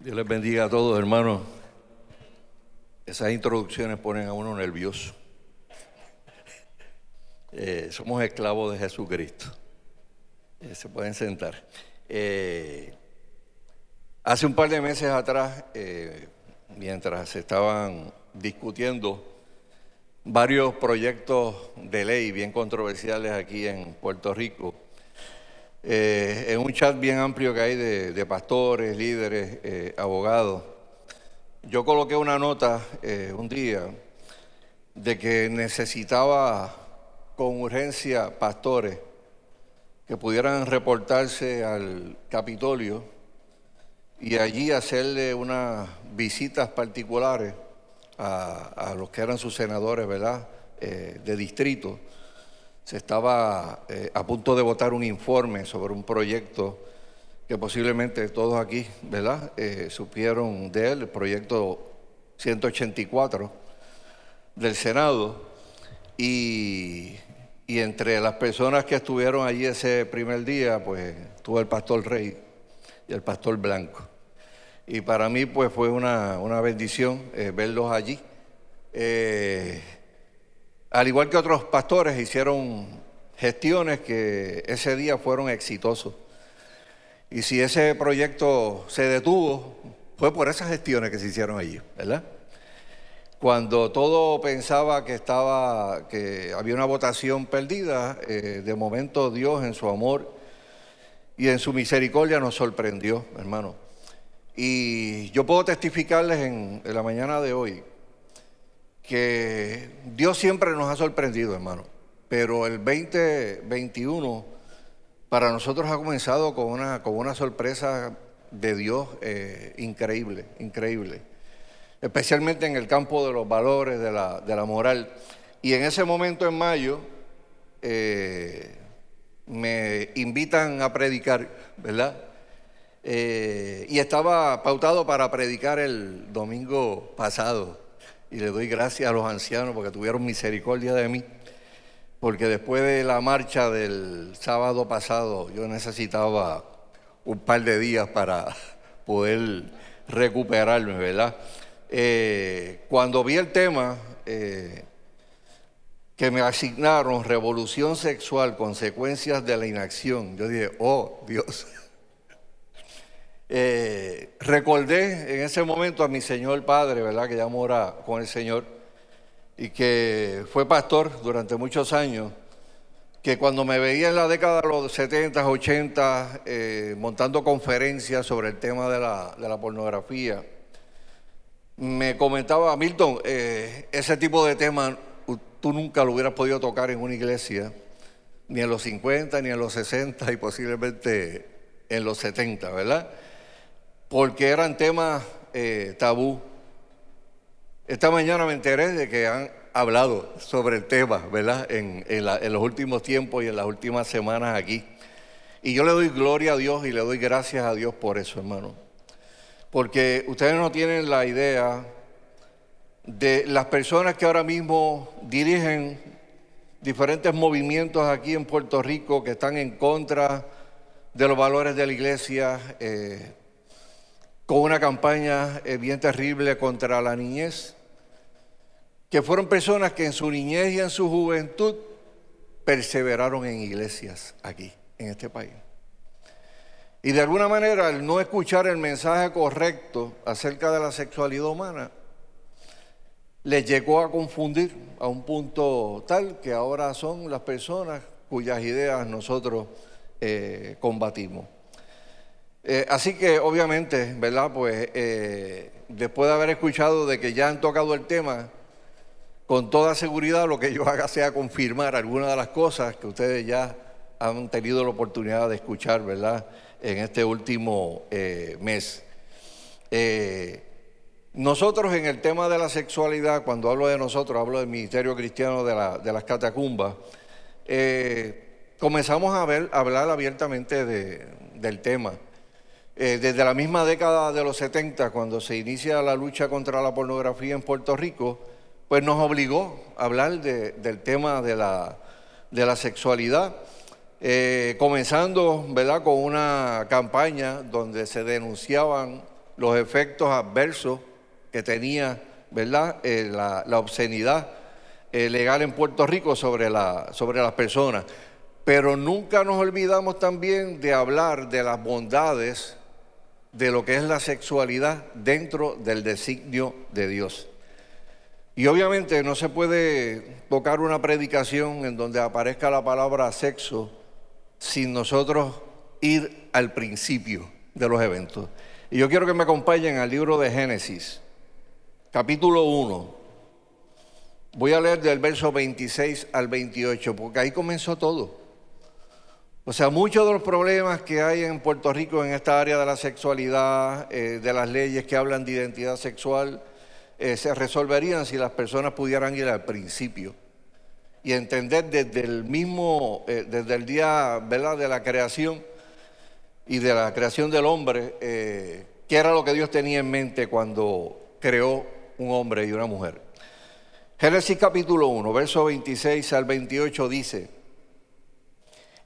Dios les bendiga a todos, hermanos. Esas introducciones ponen a uno nervioso. Eh, somos esclavos de Jesucristo. Eh, se pueden sentar. Eh, hace un par de meses atrás, mientras se estaban discutiendo varios proyectos de ley bien controversiales aquí en Puerto Rico, en un chat bien amplio que hay de, pastores, líderes, abogados, yo coloqué una nota un día de que necesitaba con urgencia pastores que pudieran reportarse al Capitolio y allí hacerle unas visitas particulares a, los que eran sus senadores, ¿verdad?, eh, de distrito. Se estaba eh, a punto de votar un informe sobre un proyecto que posiblemente todos aquí, ¿verdad?, eh, supieron de él, el proyecto 184 del Senado. Y, entre las personas que estuvieron allí ese primer día, pues estuvo el pastor Rey y el pastor Blanco. Y para mí, pues fue una, bendición eh, verlos allí. Al igual que otros pastores, hicieron gestiones que ese día fueron exitosos. Y si ese proyecto se detuvo, fue por esas gestiones que se hicieron allí, ¿verdad? Cuando todo pensaba que estaba, que había una votación perdida, eh, de momento Dios en su amor y en su misericordia nos sorprendió, hermano. Y yo puedo testificarles en, la mañana de hoy que Dios siempre nos ha sorprendido, hermano. Pero el 2021 para nosotros ha comenzado con una, con una sorpresa de Dios eh, increíble, increíble especialmente en el campo de los valores, de la, moral. Y en ese momento, en mayo, eh, me invitan a predicar, ¿verdad? Eh, y estaba pautado para predicar el domingo pasado. Y le doy gracias a los ancianos porque tuvieron misericordia de mí. Porque después de la marcha del sábado pasado, yo necesitaba un par de días para poder recuperarme, ¿verdad? Eh, cuando vi el tema eh, que me asignaron, revolución sexual, consecuencias de la inacción, yo dije, oh Dios. Eh, recordé en ese momento a mi Señor Padre, ¿verdad? Que ya mora con el Señor y que fue pastor durante muchos años, que cuando me veía en la década de los 70, 80, montando conferencias sobre el tema de la, de la pornografía, me comentaba Milton, eh, ese tipo de tema tú nunca lo hubieras podido tocar en una iglesia, ni en los 50, ni en los 60 y posiblemente en los 70, ¿verdad? Porque eran temas eh, tabú. Esta mañana me enteré de que han hablado sobre el tema, ¿verdad? En, los últimos tiempos y en las últimas semanas aquí. Y yo le doy gloria a Dios y le doy gracias a Dios por eso, hermano porque ustedes no tienen la idea de las personas que ahora mismo dirigen diferentes movimientos aquí en Puerto Rico que están en contra de los valores de la iglesia, eh, con una campaña eh, bien terrible contra la niñez, que fueron personas que en su niñez y en su juventud perseveraron en iglesias aquí, en este país. Y de alguna manera, el no escuchar el mensaje correcto acerca de la sexualidad humana, les llegó a confundir a un punto tal que ahora son las personas cuyas ideas nosotros eh, combatimos. Eh, así que obviamente, ¿verdad? Pues eh, después de haber escuchado de que ya han tocado el tema, con toda seguridad lo que yo haga sea confirmar algunas de las cosas que ustedes ya han tenido la oportunidad de escuchar, ¿verdad? en este último eh, mes. Nosotros en el tema de la sexualidad, cuando hablo de nosotros, hablo del Ministerio Cristiano de, las Catacumbas, comenzamos a, ver, hablar abiertamente del tema. Desde la misma década de los 70, cuando se inicia la lucha contra la pornografía en Puerto Rico, pues nos obligó a hablar del tema de la, de sexualidad. Eh, comenzando ¿verdad? con una campaña donde se denunciaban los efectos adversos que tenía ¿verdad? Eh, la, obscenidad eh, legal en Puerto Rico sobre las personas. Pero nunca nos olvidamos también de hablar de las bondades de lo que es la sexualidad dentro del designio de Dios. Y obviamente no se puede tocar una predicación en donde aparezca la palabra sexo sin nosotros ir al principio de los eventos. Y yo quiero que me acompañen al libro de Génesis, capítulo 1. Voy a leer del verso 26 al 28, porque ahí comenzó todo. O sea, muchos de los problemas que hay en Puerto Rico en esta área de la sexualidad, eh, de las leyes que hablan de identidad sexual, eh, se resolverían si las personas pudieran ir al principio y entender desde el mismo, eh, desde el día de la creación y de la creación del hombre, qué era lo que Dios tenía en mente cuando creó un hombre y una mujer. Génesis capítulo 1, verso 26 al 28 dice,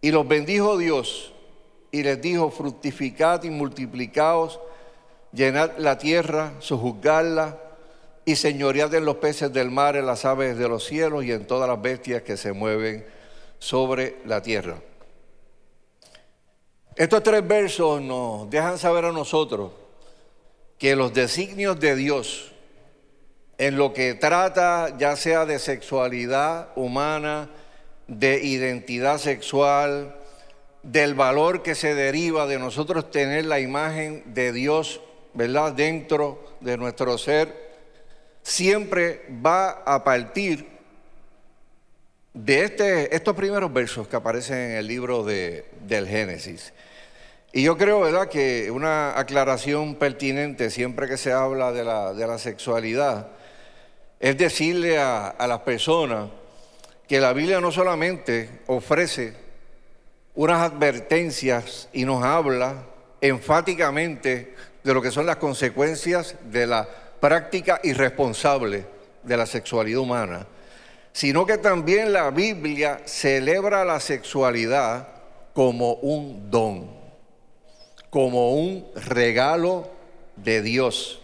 Y los bendijo Dios y les dijo, fructificad y multiplicaos, llenad la tierra, sojuzgadla y señoread en los peces del mar, en las aves de los cielos y en todas las bestias que se mueven sobre la tierra. Estos tres versos nos dejan saber a nosotros que los designios de Dios en lo que trata ya sea de sexualidad humana, de identidad sexual, del valor que se deriva de nosotros tener la imagen de Dios, ¿verdad?, dentro de nuestro ser siempre va a partir de este, estos primeros versos que aparecen en el libro de, del Génesis. Y yo creo, ¿verdad?, que una aclaración pertinente siempre que se habla de la, de la sexualidad es decirle a, a las personas que la Biblia no solamente ofrece unas advertencias y nos habla enfáticamente de lo que son las consecuencias de la práctica irresponsable de la sexualidad humana, sino que también la Biblia celebra la sexualidad como un don, como un regalo de Dios.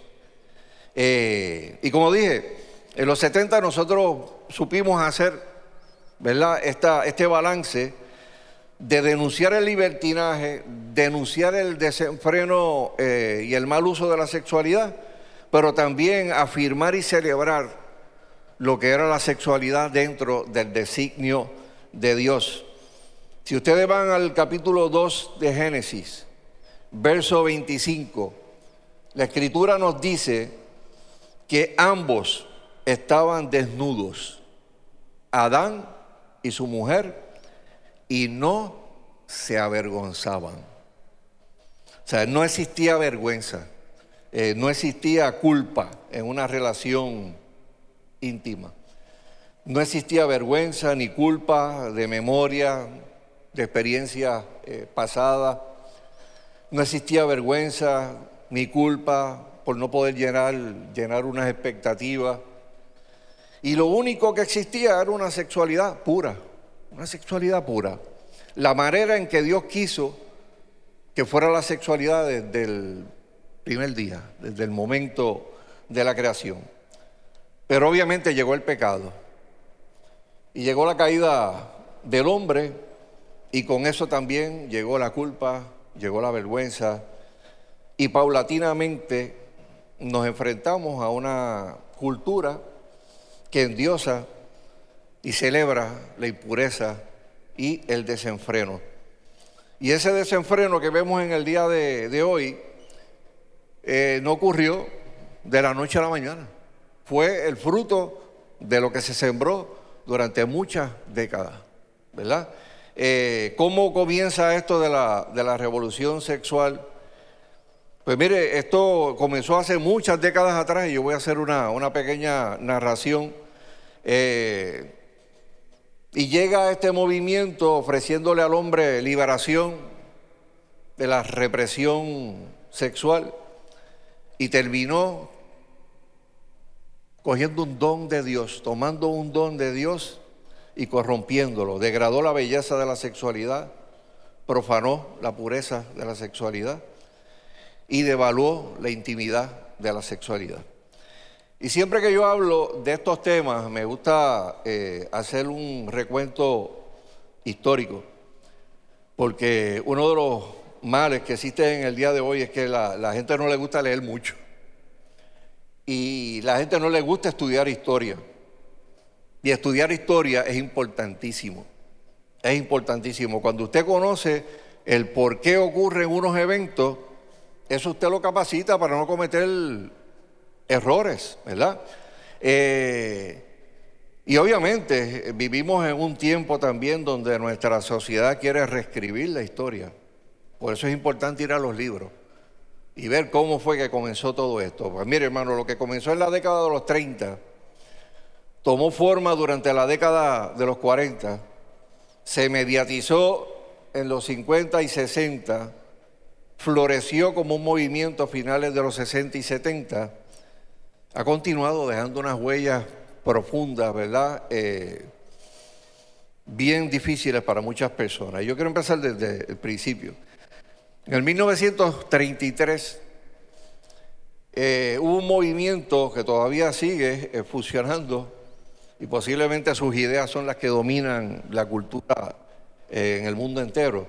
Eh, y como dije, en los 70 nosotros supimos hacer ¿verdad? este balance de denunciar el libertinaje, denunciar el desenfreno eh, y el mal uso de la sexualidad pero también afirmar y celebrar lo que era la sexualidad dentro del designio de Dios. Si ustedes van al capítulo 2 de Génesis, verso 25, la escritura nos dice que ambos estaban desnudos, Adán y su mujer, y no se avergonzaban. O sea, no existía vergüenza. Eh, no existía culpa en una relación íntima. No existía vergüenza ni culpa de memoria, de experiencia eh, pasada. No existía vergüenza ni culpa por no poder llenar, llenar unas expectativas. Y lo único que existía era una sexualidad pura, una sexualidad pura. La manera en que Dios quiso que fuera la sexualidad desde el primer día, desde el momento de la creación. Pero obviamente llegó el pecado y llegó la caída del hombre y con eso también llegó la culpa, llegó la vergüenza y paulatinamente nos enfrentamos a una cultura que endiosa y celebra la impureza y el desenfreno. Y ese desenfreno que vemos en el día de, hoy eh, no ocurrió de la noche a la mañana. Fue el fruto de lo que se sembró durante muchas décadas, ¿verdad? Eh, ¿Cómo comienza esto de la, de la revolución sexual? Pues mire, esto comenzó hace muchas décadas atrás y yo voy a hacer una, una pequeña narración. Eh, y llega este movimiento ofreciéndole al hombre liberación de la represión sexual y terminó cogiendo un don de Dios, tomando un don de Dios y corrompiéndolo. Degradó la belleza de la sexualidad, profanó la pureza de la sexualidad y devaluó la intimidad de la sexualidad. Y siempre que yo hablo de estos temas, me gusta eh, hacer un recuento histórico, porque uno de los males que existen en el día de hoy es que la, la gente no le gusta leer mucho y la gente no le gusta estudiar historia. Y estudiar historia es importantísimo. Es importantísimo. Cuando usted conoce el por qué ocurren unos eventos, eso usted lo capacita para no cometer errores, ¿verdad? Eh, y obviamente vivimos en un tiempo también donde nuestra sociedad quiere reescribir la historia. Por eso es importante ir a los libros y ver cómo fue que comenzó todo esto. Pues mire, hermano, lo que comenzó en la década de los 30 tomó forma durante la década de los 40, se mediatizó en los 50 y 60, floreció como un movimiento a finales de los 60 y 70, ha continuado dejando unas huellas profundas, ¿verdad? Eh, bien difíciles para muchas personas. Yo quiero empezar desde el principio. En el 1933 eh, hubo un movimiento que todavía sigue eh, funcionando y posiblemente sus ideas son las que dominan la cultura eh, en el mundo entero.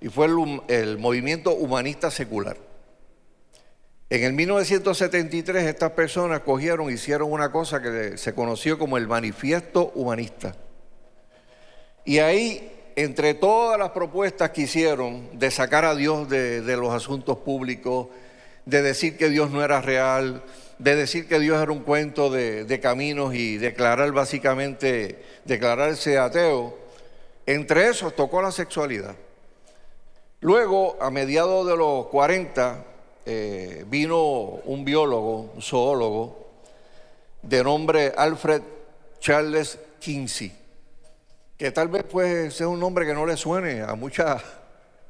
Y fue el, movimiento humanista secular. En el 1973 estas personas cogieron, hicieron una cosa que se conoció como el manifiesto humanista. Y ahí entre todas las propuestas que hicieron de sacar a Dios de, los asuntos públicos, de decir que Dios no era real, de decir que Dios era un cuento de, caminos y declarar básicamente, declararse ateo, entre esos tocó la sexualidad. Luego, a mediados de los 40, eh, vino un biólogo, un zoólogo, de nombre Alfred Charles Kinsey que tal vez pues sea un nombre que no le suene a mucha,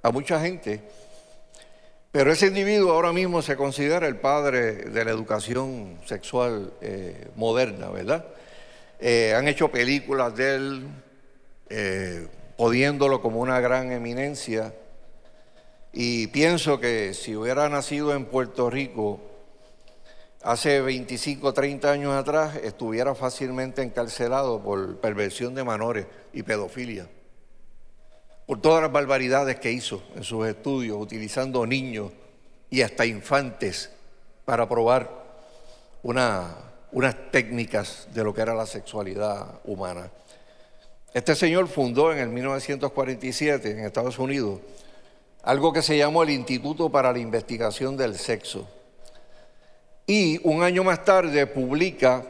a mucha gente, pero ese individuo ahora mismo se considera el padre de la educación sexual eh, moderna, ¿verdad? Eh, han hecho películas de él, podiéndolo como una gran eminencia, y pienso que si hubiera nacido en Puerto Rico, hace 25, 30 años atrás estuviera fácilmente encarcelado por perversión de menores y pedofilia, por todas las barbaridades que hizo en sus estudios, utilizando niños y hasta infantes para probar unas técnicas de lo que era la sexualidad humana. Este señor fundó en el 1947 en Estados Unidos algo que se llamó el Instituto para la Investigación del Sexo y un año más tarde publica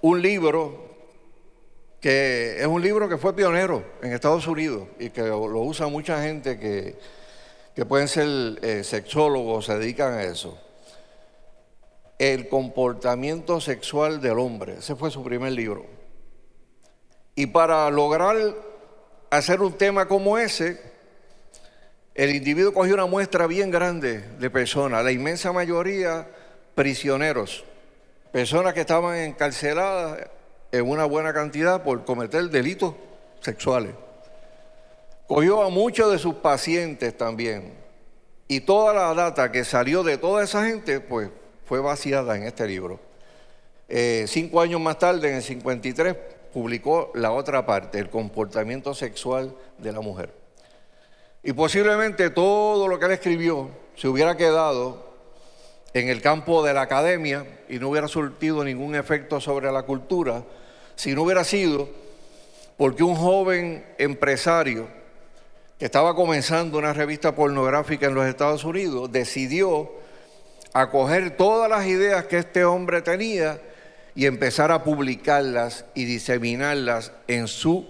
un libro que es un libro que fue pionero en Estados Unidos y que lo usa mucha gente que, que pueden ser eh, sexólogos, se dedican a eso. El comportamiento sexual del hombre, ese fue su primer libro. Y para lograr hacer un tema como ese, el individuo cogió una muestra bien grande de personas, la inmensa mayoría prisioneros, personas que estaban encarceladas en una buena cantidad por cometer delitos sexuales. Cogió a muchos de sus pacientes también. Y toda la data que salió de toda esa gente, pues fue vaciada en este libro. Eh, cinco años más tarde, en el 53, publicó la otra parte, el comportamiento sexual de la mujer. Y posiblemente todo lo que él escribió se hubiera quedado en el campo de la academia y no hubiera surtido ningún efecto sobre la cultura si no hubiera sido porque un joven empresario que estaba comenzando una revista pornográfica en los Estados Unidos decidió acoger todas las ideas que este hombre tenía y empezar a publicarlas y diseminarlas en su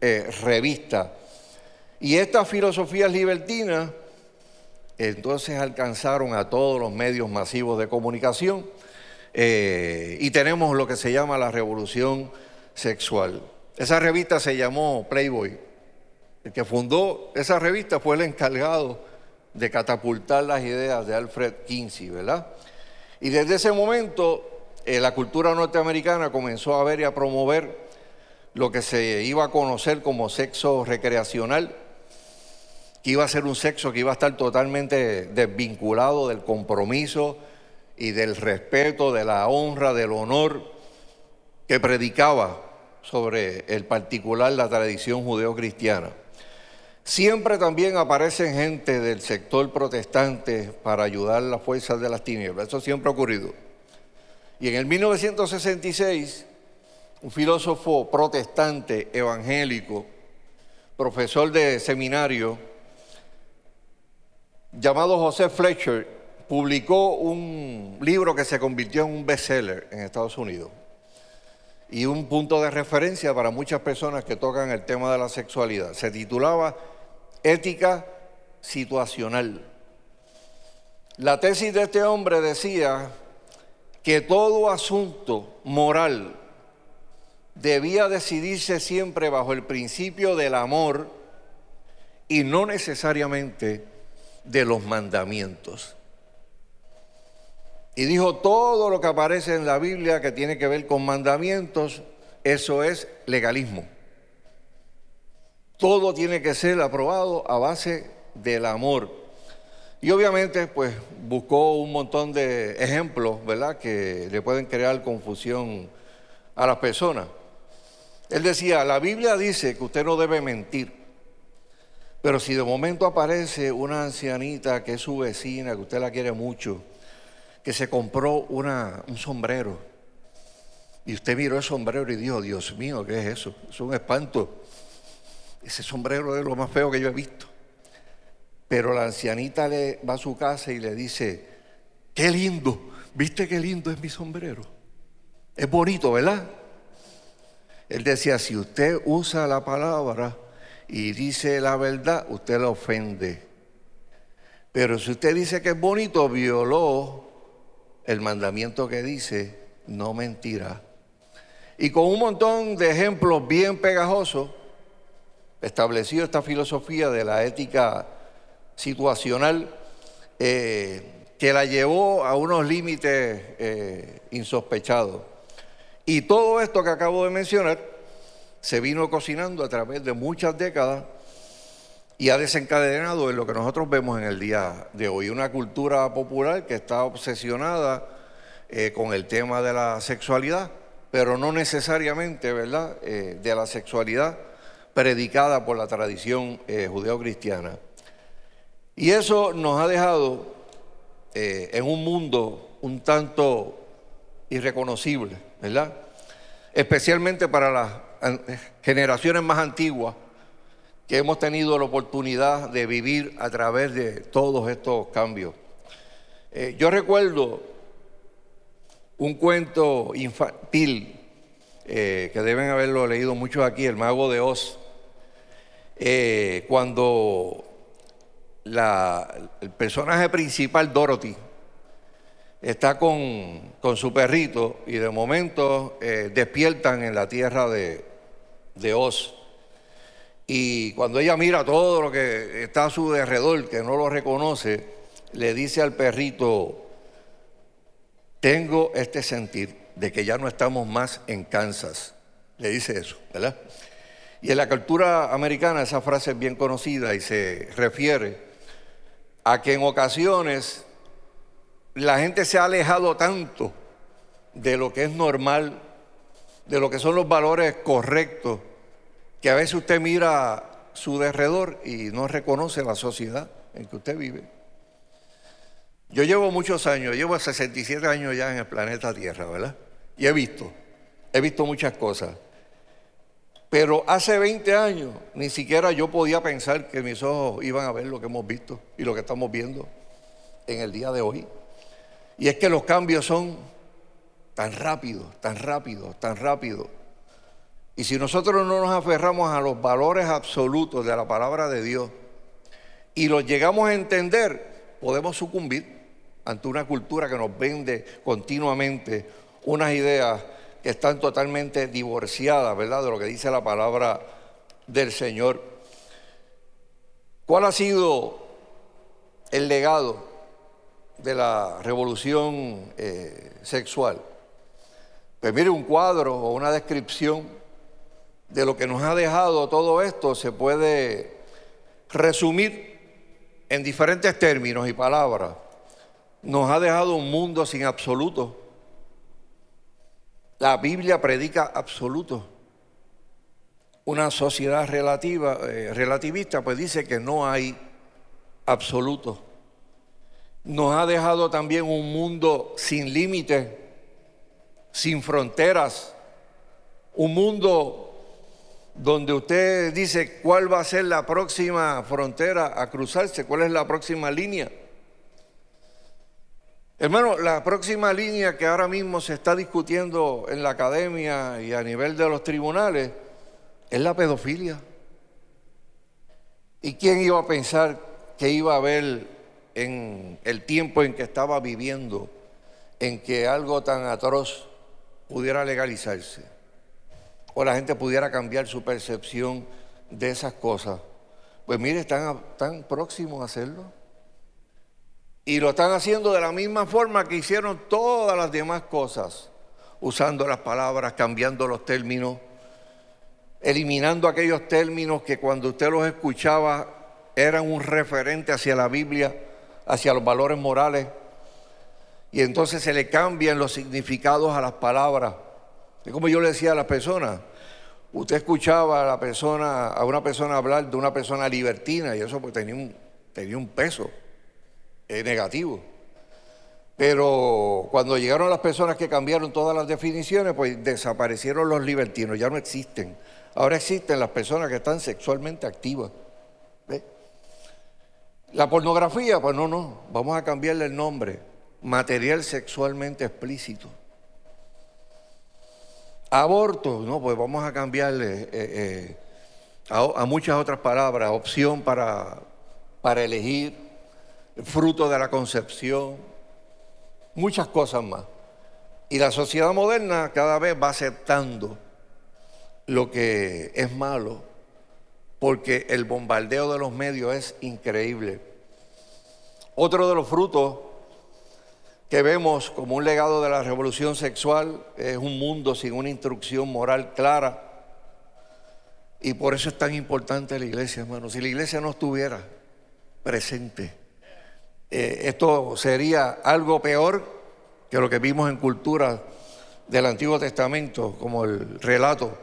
eh, revista. Y estas filosofías libertinas entonces alcanzaron a todos los medios masivos de comunicación eh, y tenemos lo que se llama la revolución sexual. Esa revista se llamó Playboy. El que fundó esa revista fue el encargado de catapultar las ideas de Alfred Kinsey, ¿verdad? Y desde ese momento eh, la cultura norteamericana comenzó a ver y a promover lo que se iba a conocer como sexo recreacional, que iba a ser un sexo que iba a estar totalmente desvinculado del compromiso y del respeto, de la honra, del honor que predicaba sobre el particular la tradición judeo-cristiana. Siempre también aparecen gente del sector protestante para ayudar las fuerzas de las tinieblas. Eso siempre ha ocurrido. Y en el 1966, un filósofo protestante evangélico, profesor de seminario, llamado José Fletcher, publicó un libro que se convirtió en un bestseller en Estados Unidos y un punto de referencia para muchas personas que tocan el tema de la sexualidad. Se titulaba Ética situacional. La tesis de este hombre decía que todo asunto moral debía decidirse siempre bajo el principio del amor y no necesariamente de los mandamientos. Y dijo, todo lo que aparece en la Biblia que tiene que ver con mandamientos, eso es legalismo. Todo tiene que ser aprobado a base del amor. Y obviamente, pues buscó un montón de ejemplos, ¿verdad?, que le pueden crear confusión a las personas. Él decía, la Biblia dice que usted no debe mentir, pero si de momento aparece una ancianita que es su vecina, que usted la quiere mucho, que se compró una, un sombrero. Y usted miró el sombrero y dijo, Dios mío, ¿qué es eso? Es un espanto. Ese sombrero es lo más feo que yo he visto. Pero la ancianita le va a su casa y le dice, qué lindo, ¿viste qué lindo es mi sombrero? Es bonito, ¿verdad? Él decía, si usted usa la palabra y dice la verdad, usted la ofende. Pero si usted dice que es bonito, violó el mandamiento que dice, no mentirá. Y con un montón de ejemplos bien pegajosos, estableció esta filosofía de la ética situacional eh, que la llevó a unos límites eh, insospechados. Y todo esto que acabo de mencionar se vino cocinando a través de muchas décadas y ha desencadenado en lo que nosotros vemos en el día de hoy, una cultura popular que está obsesionada eh, con el tema de la sexualidad, pero no necesariamente, ¿verdad?, eh, de la sexualidad predicada por la tradición eh, judeo-cristiana. Y eso nos ha dejado en un mundo un tanto irreconocible, ¿verdad? Especialmente para las generaciones más antiguas que hemos tenido la oportunidad de vivir a través de todos estos cambios. Eh, yo recuerdo un cuento infantil eh, que deben haberlo leído muchos aquí, El Mago de Oz, eh, cuando el personaje principal, Dorothy, está con, su perrito y de momento despiertan en la tierra de, de Oz y cuando ella mira todo lo que está a su derredor, que no lo reconoce, le dice al perrito, tengo este sentir de que ya no estamos más en Kansas. Le dice eso, ¿verdad? Y en la cultura americana esa frase es bien conocida y se refiere a que en ocasiones la gente se ha alejado tanto de lo que es normal, de lo que son los valores correctos, que a veces usted mira su derredor y no reconoce la sociedad en que usted vive. Yo llevo muchos años, llevo 67 años ya en el planeta Tierra, ¿verdad? Y he visto, he visto muchas cosas. Pero hace 20 años ni siquiera yo podía pensar que mis ojos iban a ver lo que hemos visto y lo que estamos viendo en el día de hoy. Y es que los cambios son tan rápidos, tan rápidos, tan rápidos, y si nosotros no nos aferramos a los valores absolutos de la palabra de Dios y los llegamos a entender, podemos sucumbir ante una cultura que nos vende continuamente unas ideas que están totalmente divorciadas, ¿verdad?, de lo que dice la palabra del Señor. ¿Cuál ha sido el legado de la revolución eh, sexual? Pues mire, un cuadro o una descripción de lo que nos ha dejado todo esto se puede resumir en diferentes términos y palabras. Nos ha dejado un mundo sin absoluto. La Biblia predica absoluto. Una sociedad relativa, eh, relativista pues dice que no hay absoluto. Nos ha dejado también un mundo sin límites, sin fronteras, un mundo donde usted dice cuál va a ser la próxima frontera a cruzarse, cuál es la próxima línea. Hermano, la próxima línea que ahora mismo se está discutiendo en la academia y a nivel de los tribunales es la pedofilia. ¿Y quién iba a pensar que iba a haber en el tiempo en que estaba viviendo en que algo tan atroz pudiera legalizarse? O la gente pudiera cambiar su percepción de esas cosas. Pues mire, están tan próximos a hacerlo. Y lo están haciendo de la misma forma que hicieron todas las demás cosas, usando las palabras, cambiando los términos, eliminando aquellos términos que cuando usted los escuchaba eran un referente hacia la Biblia, hacia los valores morales. Y entonces se le cambian los significados a las palabras. Es como yo le decía a las personas, usted escuchaba a la persona, a una persona hablar de una persona libertina y eso pues tenía un, peso es negativo. Pero cuando llegaron las personas que cambiaron todas las definiciones, pues desaparecieron los libertinos, ya no existen. Ahora existen las personas que están sexualmente activas. La pornografía, pues no, no, vamos a cambiarle el nombre. Material sexualmente explícito. Aborto, no, pues vamos a cambiarle eh, eh, a, muchas otras palabras. Opción para, para elegir fruto de la concepción, muchas cosas más. Y la sociedad moderna cada vez va aceptando lo que es malo, porque el bombardeo de los medios es increíble. Otro de los frutos que vemos como un legado de la revolución sexual es un mundo sin una instrucción moral clara. Y por eso es tan importante la iglesia, hermano. Si la iglesia no estuviera presente, eh, esto sería algo peor que lo que vimos en cultura del Antiguo Testamento, como el relato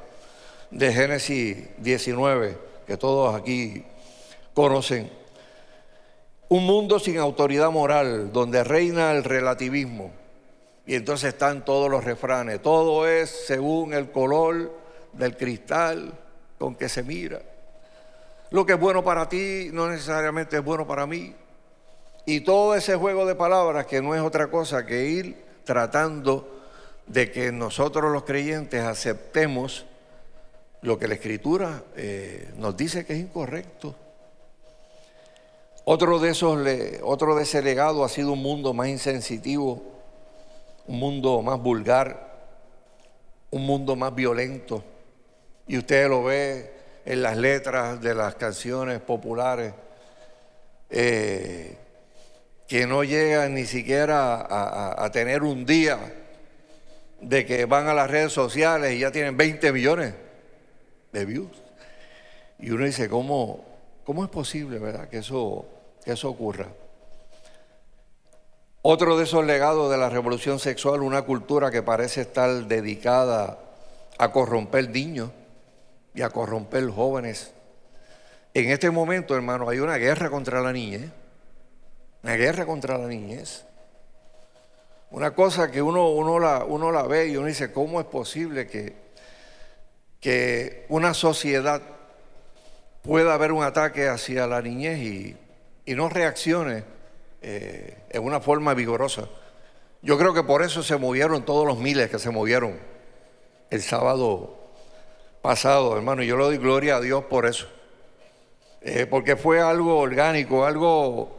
de Génesis 19, que todos aquí conocen. Un mundo sin autoridad moral, donde reina el relativismo. Y entonces están todos los refranes. Todo es según el color del cristal con que se mira. Lo que es bueno para ti no necesariamente es bueno para mí. Y todo ese juego de palabras que no es otra cosa que ir tratando de que nosotros los creyentes aceptemos lo que la Escritura eh, nos dice que es incorrecto. Otro de, esos, otro de ese legado ha sido un mundo más insensitivo, un mundo más vulgar, un mundo más violento. Y usted lo ve en las letras de las canciones populares. Eh, que no llegan ni siquiera a, tener un día de que van a las redes sociales y ya tienen 20 millones de views. Y uno dice, ¿cómo, cómo es posible, verdad, que eso, que eso ocurra? Otro de esos legados de la revolución sexual, una cultura que parece estar dedicada a corromper niños y a corromper jóvenes. En este momento, hermano, hay una guerra contra la niñez una guerra contra la niñez. Una cosa que uno, uno, la, uno la ve y uno dice, ¿cómo es posible que, que una sociedad pueda haber un ataque hacia la niñez y, no reaccione eh, en una forma vigorosa? Yo creo que por eso se movieron todos los miles que se movieron el sábado pasado, hermano. Y yo le doy gloria a Dios por eso. Eh, porque fue algo orgánico, algo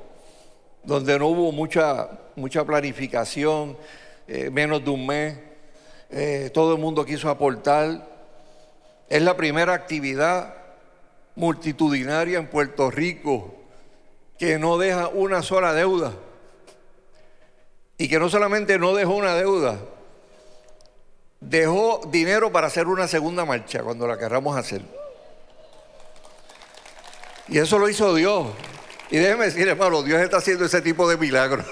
donde no hubo mucha, mucha planificación, eh, menos de un mes, todo el mundo quiso aportar. Es la primera actividad multitudinaria en Puerto Rico que no deja una sola deuda. Y que no solamente no dejó una deuda, dejó dinero para hacer una segunda marcha cuando la querramos hacer. Y eso lo hizo Dios. Y déjeme decir, hermano, Dios está haciendo ese tipo de milagros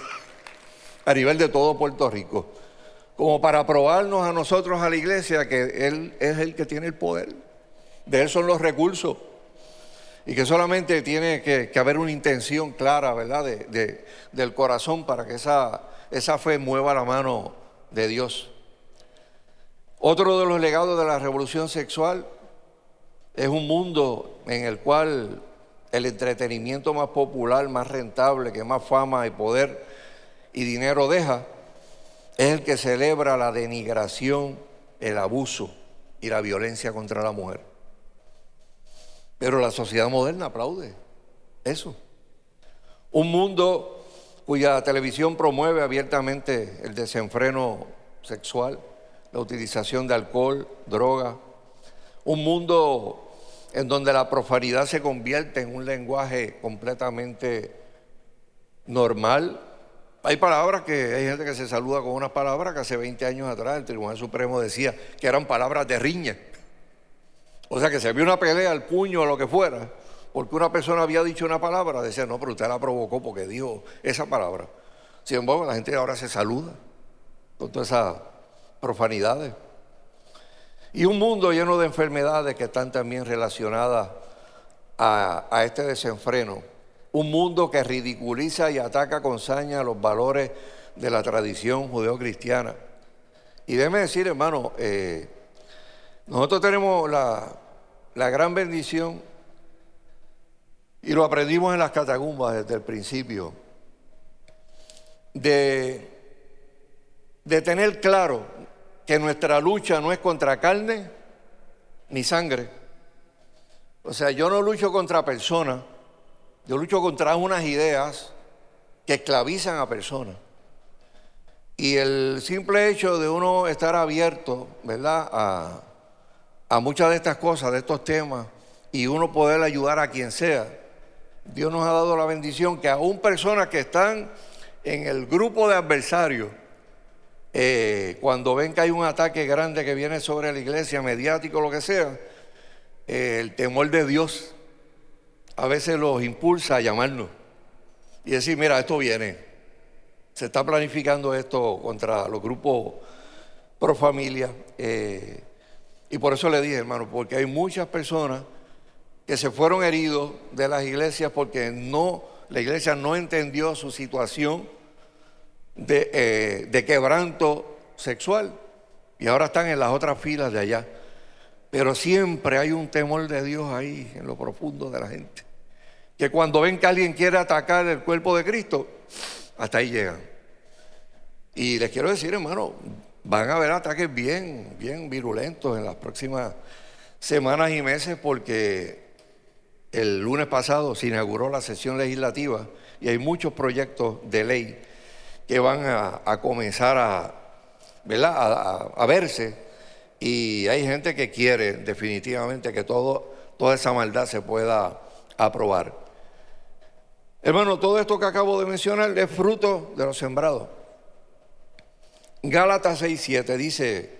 a nivel de todo Puerto Rico. Como para probarnos a nosotros, a la iglesia, que Él es el que tiene el poder. De Él son los recursos. Y que solamente tiene que, haber una intención clara, ¿verdad? del corazón para que esa, esa fe mueva la mano de Dios. Otro de los legados de la revolución sexual es un mundo en el cual el entretenimiento más popular, más rentable, que más fama y poder y dinero deja, es el que celebra la denigración, el abuso y la violencia contra la mujer. Pero la sociedad moderna aplaude eso. Un mundo cuya televisión promueve abiertamente el desenfreno sexual, la utilización de alcohol, droga. Un mundo en donde la profanidad se convierte en un lenguaje completamente normal. Hay palabras que hay gente que se saluda con unas palabras que hace 20 años atrás el Tribunal Supremo decía que eran palabras de riña. O sea que se vio una pelea, al puño o lo que fuera, porque una persona había dicho una palabra, decía, no, pero usted la provocó porque dijo esa palabra. Sin embargo, la gente ahora se saluda con todas esas profanidades. Y un mundo lleno de enfermedades que están también relacionadas a, este desenfreno. Un mundo que ridiculiza y ataca con saña los valores de la tradición judeocristiana. Y déjeme decir, hermano, eh, nosotros tenemos la, la gran bendición, y lo aprendimos en las catacumbas desde el principio, de, de tener claro que nuestra lucha no es contra carne ni sangre. O sea, yo no lucho contra personas, yo lucho contra unas ideas que esclavizan a personas. Y el simple hecho de uno estar abierto, ¿verdad?, a, a muchas de estas cosas, de estos temas, y uno poder ayudar a quien sea. Dios nos ha dado la bendición que aún personas que están en el grupo de adversarios, eh, cuando ven que hay un ataque grande que viene sobre la iglesia, mediático, lo que sea, eh, el temor de Dios a veces los impulsa a llamarnos y decir, mira, esto viene, se está planificando esto contra los grupos pro familia. Eh, y por eso le dije, hermano, porque hay muchas personas que se fueron heridos de las iglesias porque no, la iglesia no entendió su situación eh, de, quebranto sexual y ahora están en las otras filas de allá. Pero siempre hay un temor de Dios ahí, en lo profundo de la gente. Que cuando ven que alguien quiere atacar el cuerpo de Cristo, hasta ahí llegan. Y les quiero decir, hermano, van a haber ataques bien, bien virulentos en las próximas semanas y meses porque el lunes pasado se inauguró la sesión legislativa y hay muchos proyectos de ley que van a, comenzar a, A, verse y hay gente que quiere definitivamente que todo, toda esa maldad se pueda aprobar. Hermano, todo esto que acabo de mencionar es fruto de los sembrados. Gálatas 6:7 dice,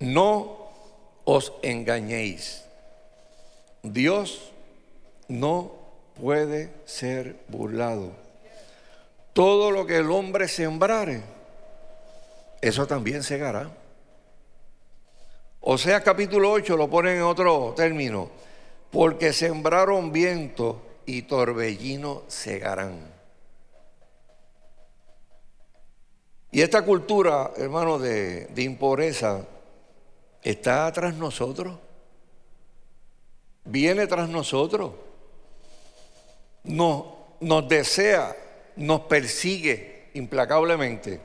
no os engañéis, Dios no puede ser burlado. Todo lo que el hombre sembrare, eso también segará. O sea, capítulo 8 lo ponen en otro término, porque sembraron viento y torbellino segarán. Y esta cultura, hermano, de, impureza está tras nosotros, viene tras nosotros, nos, nos desea nos persigue implacablemente.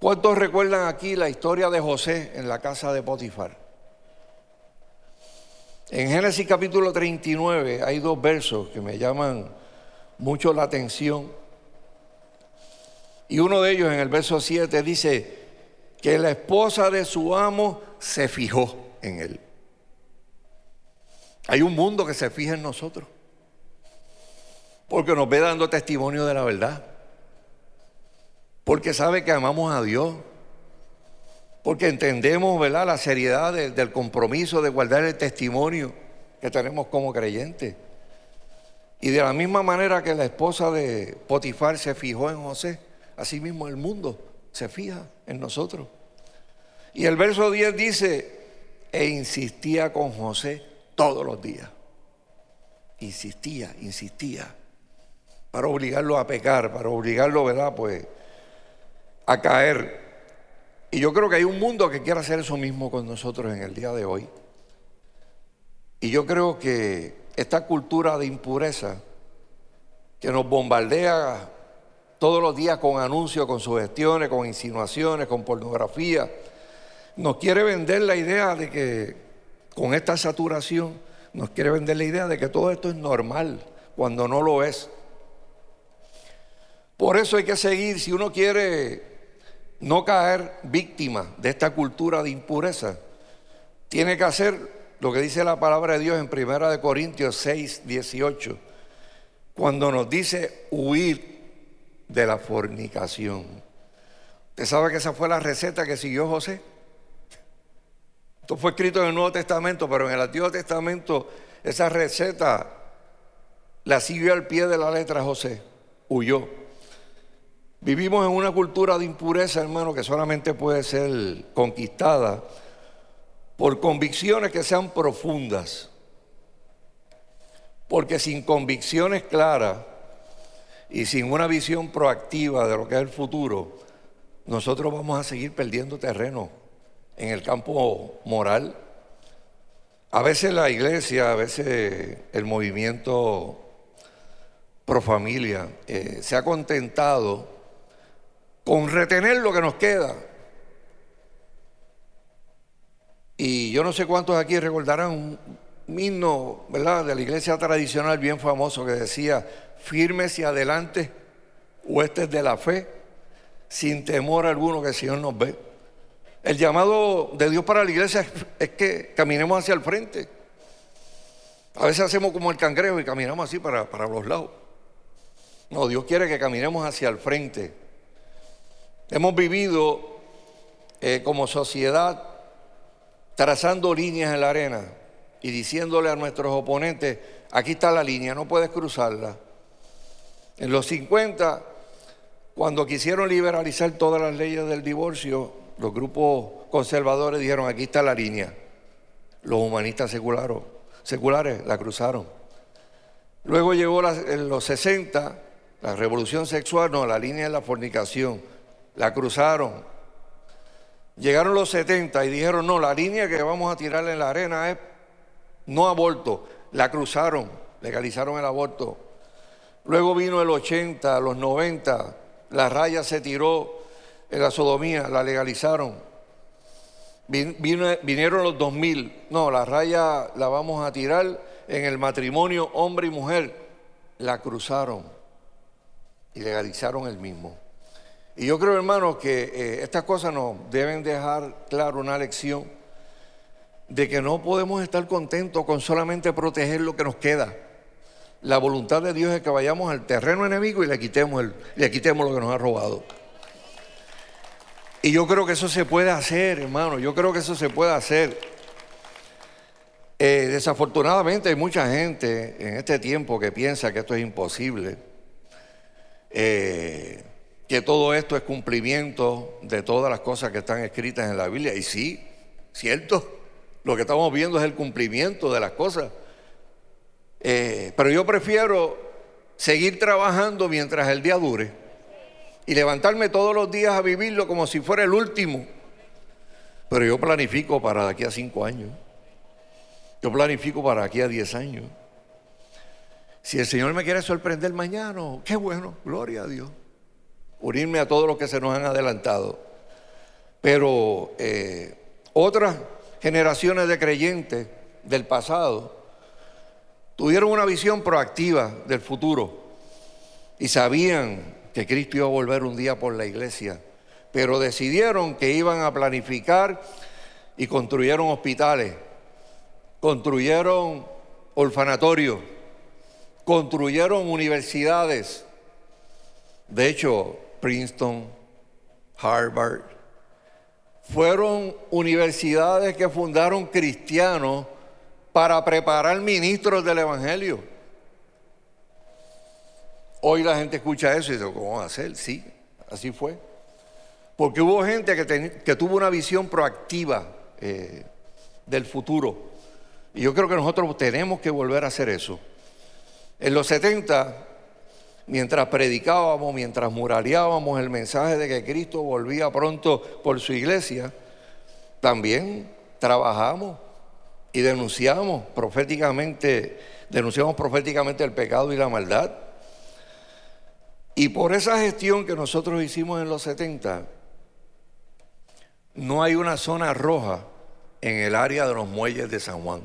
¿Cuántos recuerdan aquí la historia de José en la casa de Potifar? En Génesis capítulo 39 hay dos versos que me llaman mucho la atención. Y uno de ellos en el verso 7 dice que la esposa de su amo se fijó en él. Hay un mundo que se fija en nosotros. Porque nos ve dando testimonio de la verdad. Porque sabe que amamos a Dios. Porque entendemos ¿verdad? la seriedad del compromiso de guardar el testimonio que tenemos como creyentes. Y de la misma manera que la esposa de Potifar se fijó en José, así mismo el mundo se fija en nosotros. Y el verso 10 dice, e insistía con José todos los días. Insistía, insistía, para obligarlo a pecar, para obligarlo, ¿verdad? Pues a caer. Y yo creo que hay un mundo que quiere hacer eso mismo con nosotros en el día de hoy. Y yo creo que esta cultura de impureza que nos bombardea todos los días con anuncios, con sugestiones, con insinuaciones, con pornografía, nos quiere vender la idea de que con esta saturación nos quiere vender la idea de que todo esto es normal, cuando no lo es. Por eso hay que seguir, si uno quiere no caer víctima de esta cultura de impureza, tiene que hacer lo que dice la palabra de Dios en 1 de Corintios 6, 18, cuando nos dice huir de la fornicación. ¿Usted sabe que esa fue la receta que siguió José? Esto fue escrito en el Nuevo Testamento, pero en el Antiguo Testamento esa receta la siguió al pie de la letra José, huyó. Vivimos en una cultura de impureza, hermano, que solamente puede ser conquistada por convicciones que sean profundas. Porque sin convicciones claras y sin una visión proactiva de lo que es el futuro, nosotros vamos a seguir perdiendo terreno en el campo moral. A veces la iglesia, a veces el movimiento pro familia eh, se ha contentado con retener lo que nos queda. Y yo no sé cuántos aquí recordarán un, himno, ¿verdad?, de la iglesia tradicional bien famoso que decía, firmes y adelante, huestes de la fe, sin temor alguno que el Señor nos ve. El llamado de Dios para la iglesia es, que caminemos hacia el frente. A veces hacemos como el cangrejo y caminamos así para, para los lados. No, Dios quiere que caminemos hacia el frente. Hemos vivido eh, como sociedad trazando líneas en la arena y diciéndole a nuestros oponentes, aquí está la línea, no puedes cruzarla. En los 50, cuando quisieron liberalizar todas las leyes del divorcio, los grupos conservadores dijeron, aquí está la línea. Los humanistas seculares, seculares la cruzaron. Luego llegó en los 60 la revolución sexual, no, la línea de la fornicación, la cruzaron. Llegaron los 70 y dijeron, no, la línea que vamos a tirarle en la arena es no aborto, la cruzaron, legalizaron el aborto. Luego vino el 80, los 90, la raya se tiró en la sodomía, la legalizaron. vinieron los 2000, no, la raya la vamos a tirar en el matrimonio hombre y mujer, la cruzaron y legalizaron el mismo. Y yo creo, hermanos, que eh, estas cosas nos deben dejar claro una lección de que no podemos estar contentos con solamente proteger lo que nos queda. La voluntad de Dios es que vayamos al terreno enemigo y le quitemos, el, le quitemos lo que nos ha robado. Y yo creo que eso se puede hacer, hermano, yo creo que eso se puede hacer. Eh, desafortunadamente hay mucha gente en este tiempo que piensa que esto es imposible, eh, que todo esto es cumplimiento de todas las cosas que están escritas en la Biblia. Y sí, cierto, lo que estamos viendo es el cumplimiento de las cosas. Eh, pero yo prefiero seguir trabajando mientras el día dure y levantarme todos los días a vivirlo como si fuera el último. Pero yo planifico para de aquí a cinco años. Yo planifico para aquí a diez años. Si el Señor me quiere sorprender mañana, qué bueno, gloria a Dios. Unirme a todos los que se nos han adelantado. Pero eh, otras generaciones de creyentes del pasado tuvieron una visión proactiva del futuro y sabían que Cristo iba a volver un día por la iglesia, pero decidieron que iban a planificar y construyeron hospitales, construyeron orfanatorios, construyeron universidades. De hecho, Princeton, Harvard, fueron universidades que fundaron cristianos para preparar ministros del Evangelio. Hoy la gente escucha eso y dice, ¿cómo va a ser? Sí, así fue. Porque hubo gente que, tuvo una visión proactiva eh, del futuro. Y yo creo que nosotros tenemos que volver a hacer eso. En los 70, mientras predicábamos, mientras muraleábamos el mensaje de que Cristo volvía pronto por su iglesia, también trabajamos y denunciamos proféticamente, denunciamos proféticamente el pecado y la maldad. Y por esa gestión que nosotros hicimos en los 70, no hay una zona roja en el área de los muelles de San Juan.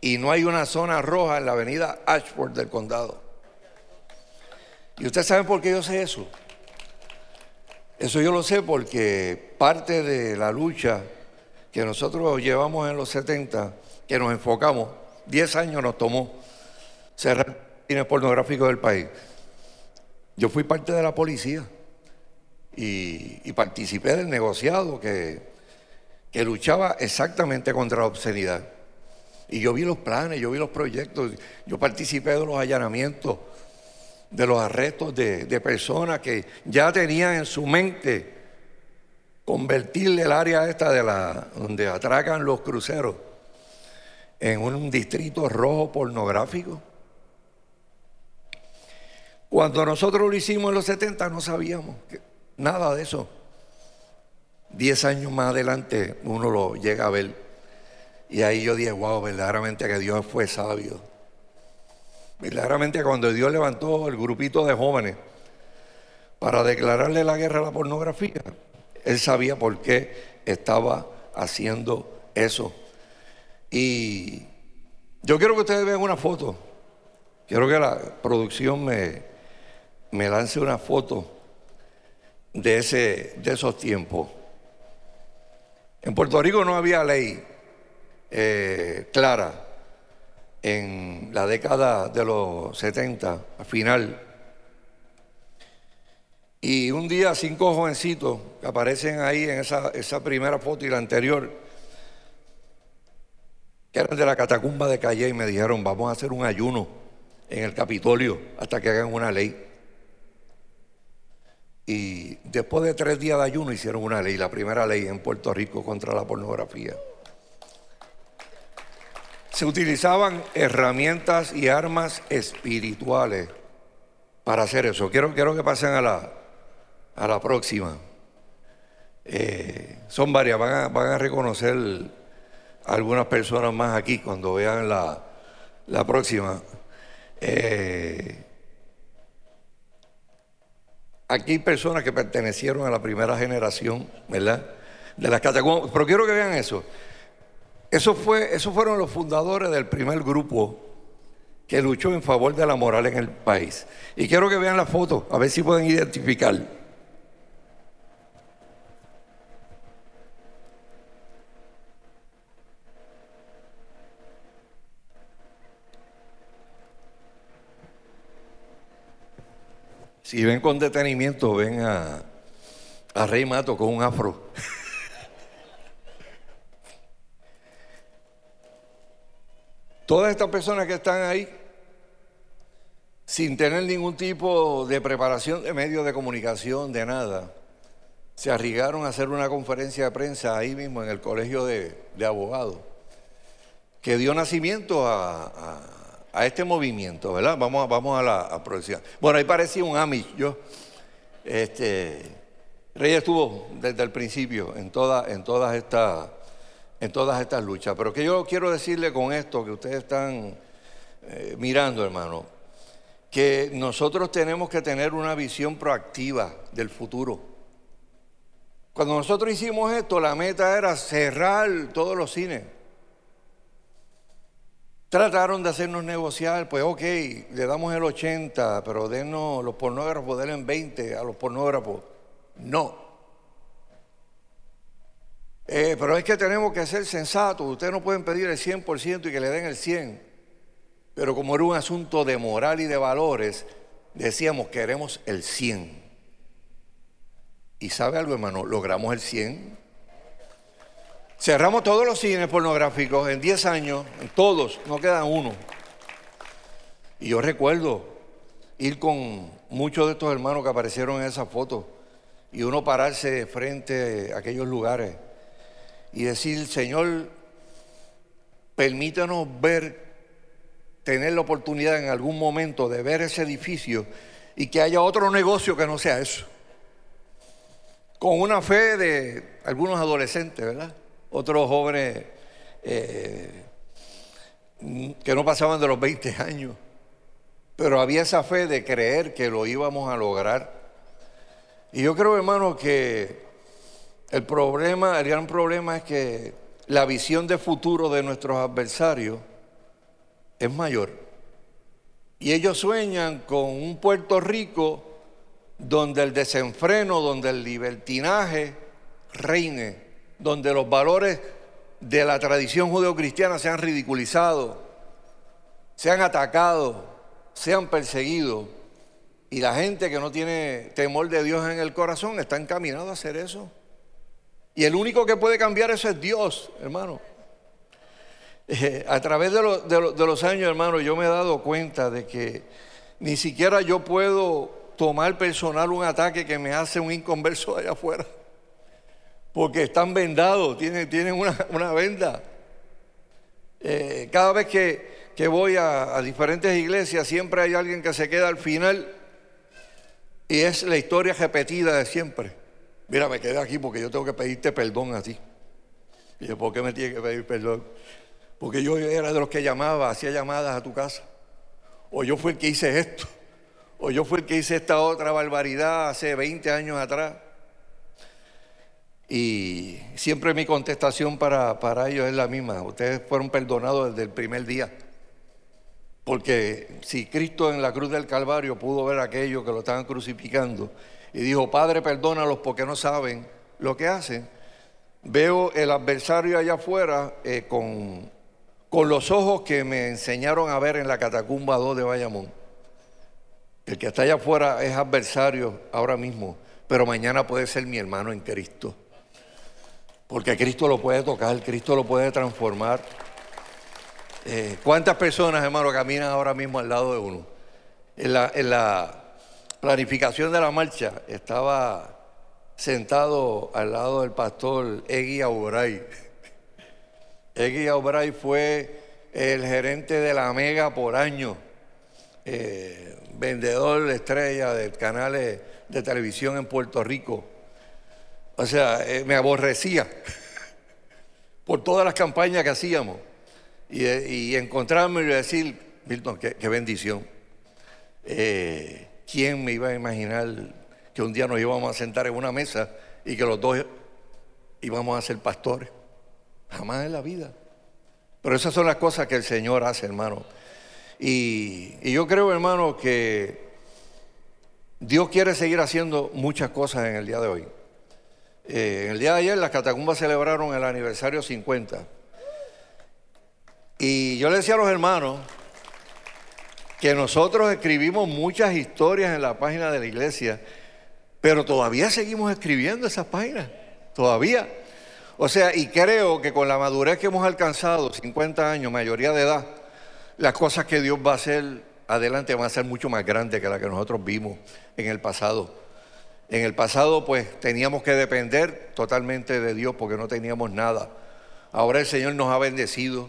Y no hay una zona roja en la avenida Ashford del condado. ¿Y usted sabe por qué yo sé eso? Eso yo lo sé porque parte de la lucha que nosotros llevamos en los 70, que nos enfocamos, 10 años nos tomó cerrar el cine pornográfico del país. Yo fui parte de la policía y, participé del negociado que, que luchaba exactamente contra la obscenidad. Y yo vi los planes, yo vi los proyectos, yo participé de los allanamientos, de los arrestos de, de personas que ya tenían en su mente convertirle el área esta de la donde atracan los cruceros en un distrito rojo pornográfico. Cuando nosotros lo hicimos en los 70 no sabíamos nada de eso. Diez años más adelante uno lo llega a ver. Y ahí yo dije, wow, verdaderamente que Dios fue sabio. Verdaderamente cuando Dios levantó el grupito de jóvenes para declararle la guerra a la pornografía, Él sabía por qué estaba haciendo eso. Y yo quiero que ustedes vean una foto. Quiero que la producción me, me lance una foto de, ese, de esos tiempos. En Puerto Rico no había ley eh, clara en la década de los 70, al final. Y un día cinco jovencitos que aparecen ahí en esa, primera foto y la anterior, que eran de la catacumba de Calle, y me dijeron, vamos a hacer un ayuno en el Capitolio hasta que hagan una ley. Y después de tres días de ayuno hicieron una ley, la primera ley en Puerto Rico contra la pornografía. Se utilizaban herramientas y armas espirituales para hacer eso. Quiero, quiero que pasen a la, a la próxima. Eh, son varias, van a, reconocer algunas personas más aquí cuando vean la, la próxima. Eh, Aquí hay personas que pertenecieron a la primera generación, ¿verdad? De las catacumbas. Pero quiero que vean eso. Eso fue, esos fueron los fundadores del primer grupo que luchó en favor de la moral en el país. Y quiero que vean la foto, a ver si pueden identificar. Si ven con detenimiento, ven a, Rey Mato con un afro. Todas estas personas que están ahí, sin tener ningún tipo de preparación de medios de comunicación, de nada, se arriesgaron a hacer una conferencia de prensa ahí mismo en el colegio de, abogados, que dio nacimiento a este movimiento, ¿verdad? Vamos, vamos a la producción. Bueno, ahí parecía un Amish, yo. Este, Rey estuvo desde el principio en, en, todas estas, en todas estas luchas. Pero que yo quiero decirle con esto que ustedes están eh, mirando, hermano, que nosotros tenemos que tener una visión proactiva del futuro. Cuando nosotros hicimos esto, la meta era cerrar todos los cines Trataron de hacernos negociar, pues ok, le damos el 80, pero denos los pornógrafos, denle 20 a los pornógrafos. No. Eh, pero es que tenemos que ser sensatos, ustedes no pueden pedir el 100% y que le den el 100%. Pero como era un asunto de moral y de valores, decíamos queremos el 100%. Y sabe algo, hermano, logramos el 100%. Cerramos todos los cines pornográficos en 10 años, en todos, no queda uno. Y yo recuerdo ir con muchos de estos hermanos que aparecieron en esa foto y uno pararse frente a aquellos lugares y decir, Señor, permítanos ver, tener la oportunidad en algún momento de ver ese edificio y que haya otro negocio que no sea eso. Con una fe de algunos adolescentes, ¿verdad? Otros jóvenes eh, que no pasaban de los 20 años, pero había esa fe de creer que lo íbamos a lograr. Y yo creo, hermano, que el problema, el gran problema es que la visión de futuro de nuestros adversarios es mayor. Y ellos sueñan con un Puerto Rico donde el desenfreno, donde el libertinaje reine donde los valores de la tradición judeocristiana sean ridiculizados, sean atacados, sean perseguidos. Y la gente que no tiene temor de Dios en el corazón está encaminada a hacer eso. Y el único que puede cambiar eso es Dios, hermano. Eh, a través de, de los años, hermano, yo me he dado cuenta de que ni siquiera yo puedo tomar personal un ataque que me hace un inconverso allá afuera porque están vendados, tienen, una, venda. Eh, cada vez que, voy a, diferentes iglesias, siempre hay alguien que se queda al final y es la historia repetida de siempre. Mira, me quedé aquí porque yo tengo que pedirte perdón a ti. Y yo, ¿por qué me tiene que pedir perdón? Porque yo era de los que llamaba, hacía llamadas a tu casa. O yo fui el que hice esto. O yo fui el que hice esta otra barbaridad hace 20 años atrás. Y siempre mi contestación para, para ellos es la misma. Ustedes fueron perdonados desde el primer día. Porque si Cristo en la cruz del Calvario pudo ver a aquellos que lo estaban crucificando y dijo, Padre, perdónalos porque no saben lo que hacen, veo el adversario allá afuera eh, con, con los ojos que me enseñaron a ver en la catacumba 2 de Bayamón. El que está allá afuera es adversario ahora mismo, pero mañana puede ser mi hermano en Cristo. Porque Cristo lo puede tocar, Cristo lo puede transformar. Eh, ¿Cuántas personas, hermano, caminan ahora mismo al lado de uno? En la, planificación de la marcha estaba sentado al lado del pastor Egui Aubray. Egui Aubray fue el gerente de la Mega por año, eh, vendedor de estrella de canales de televisión en Puerto Rico. O sea, eh, me aborrecía por todas las campañas que hacíamos. Y, eh, encontrarme y decir, Milton, qué, bendición. Eh, ¿Quién me iba a imaginar que un día nos íbamos a sentar en una mesa y que los dos íbamos a ser pastores? Jamás en la vida. Pero esas son las cosas que el Señor hace, hermano. Y, y yo creo, hermano, que Dios quiere seguir haciendo muchas cosas en el día de hoy. Eh, el día de ayer las catacumbas celebraron el aniversario 50. Y yo le decía a los hermanos que nosotros escribimos muchas historias en la página de la iglesia, pero todavía seguimos escribiendo esas páginas, todavía. O sea, y creo que con la madurez que hemos alcanzado, 50 años, mayoría de edad, las cosas que Dios va a hacer adelante van a ser mucho más grandes que las que nosotros vimos en el pasado. En el pasado pues teníamos que depender totalmente de Dios porque no teníamos nada. Ahora el Señor nos ha bendecido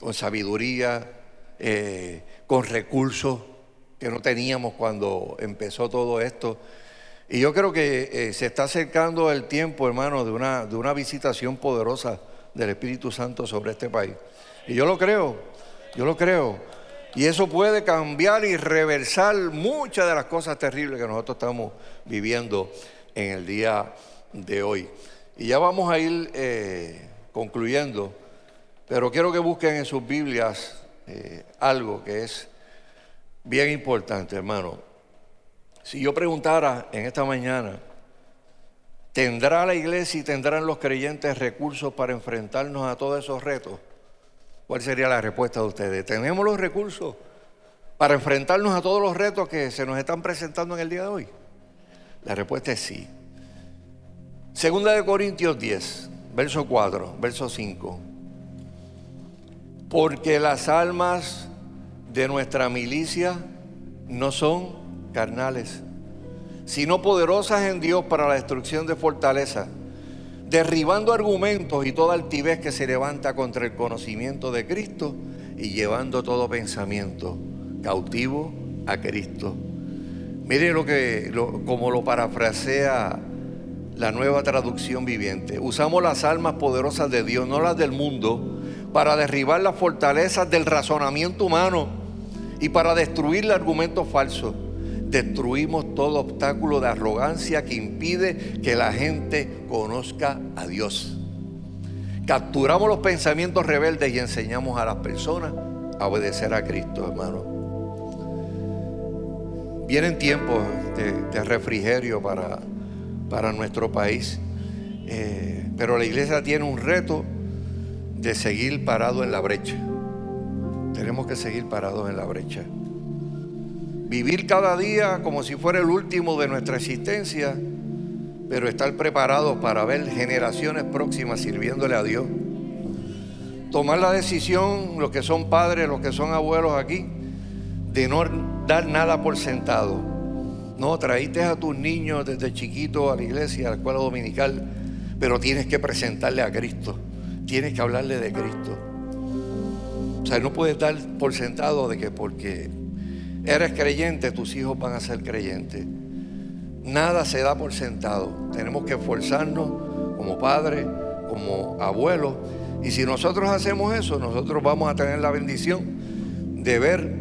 con sabiduría, eh, con recursos que no teníamos cuando empezó todo esto. Y yo creo que eh, se está acercando el tiempo, hermano, de una, de una visitación poderosa del Espíritu Santo sobre este país. Y yo lo creo, yo lo creo. Y eso puede cambiar y reversar muchas de las cosas terribles que nosotros estamos viviendo en el día de hoy. Y ya vamos a ir eh, concluyendo, Pero quiero que busquen en sus Biblias eh, algo que es bien importante, hermano. Si yo preguntara en esta mañana, ¿tendrá la iglesia y tendrán los creyentes recursos para enfrentarnos a todos esos retos? ¿Cuál sería la respuesta de ustedes? ¿Tenemos los recursos para enfrentarnos a todos los retos que se nos están presentando en el día de hoy? La respuesta es sí. Segunda de Corintios 10, verso 4, verso 5. Porque las almas de nuestra milicia no son carnales, sino poderosas en Dios para la destrucción de fortaleza, derribando argumentos y toda altivez que se levanta contra el conocimiento de Cristo y llevando todo pensamiento cautivo a Cristo. Mire lo que, como lo parafrasea la nueva traducción viviente. Usamos las almas poderosas de Dios, no las del mundo, para derribar las fortalezas del razonamiento humano y para destruir el argumento falso. Destruimos todo obstáculo de arrogancia que impide que la gente conozca a Dios. Capturamos los pensamientos rebeldes y enseñamos a las personas a obedecer a Cristo, hermano. Vienen tiempos de, refrigerio para, para, nuestro país, eh, pero la iglesia tiene un reto de seguir parado en la brecha. Tenemos que seguir parados en la brecha. Vivir cada día como si fuera el último de nuestra existencia, pero estar preparados para ver generaciones próximas sirviéndole a Dios. Tomar la decisión, los que son padres, los que son abuelos aquí, de no dar nada por sentado. No, traíste a tus niños desde chiquito a la iglesia, a la escuela dominical, pero tienes que presentarle a Cristo. Tienes que hablarle de Cristo. O sea, no puedes dar por sentado de que porque eres creyente, tus hijos van a ser creyentes. Nada se da por sentado. Tenemos que esforzarnos como padres, como abuelos. Y si nosotros hacemos eso, nosotros vamos a tener la bendición de ver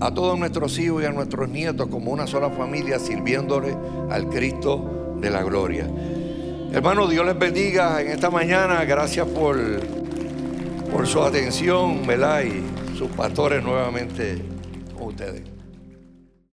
a todos nuestros hijos y a nuestros nietos como una sola familia sirviéndole al Cristo de la gloria. Hermano, Dios les bendiga en esta mañana. Gracias por, por su atención, ¿verdad? Y sus pastores nuevamente con ustedes.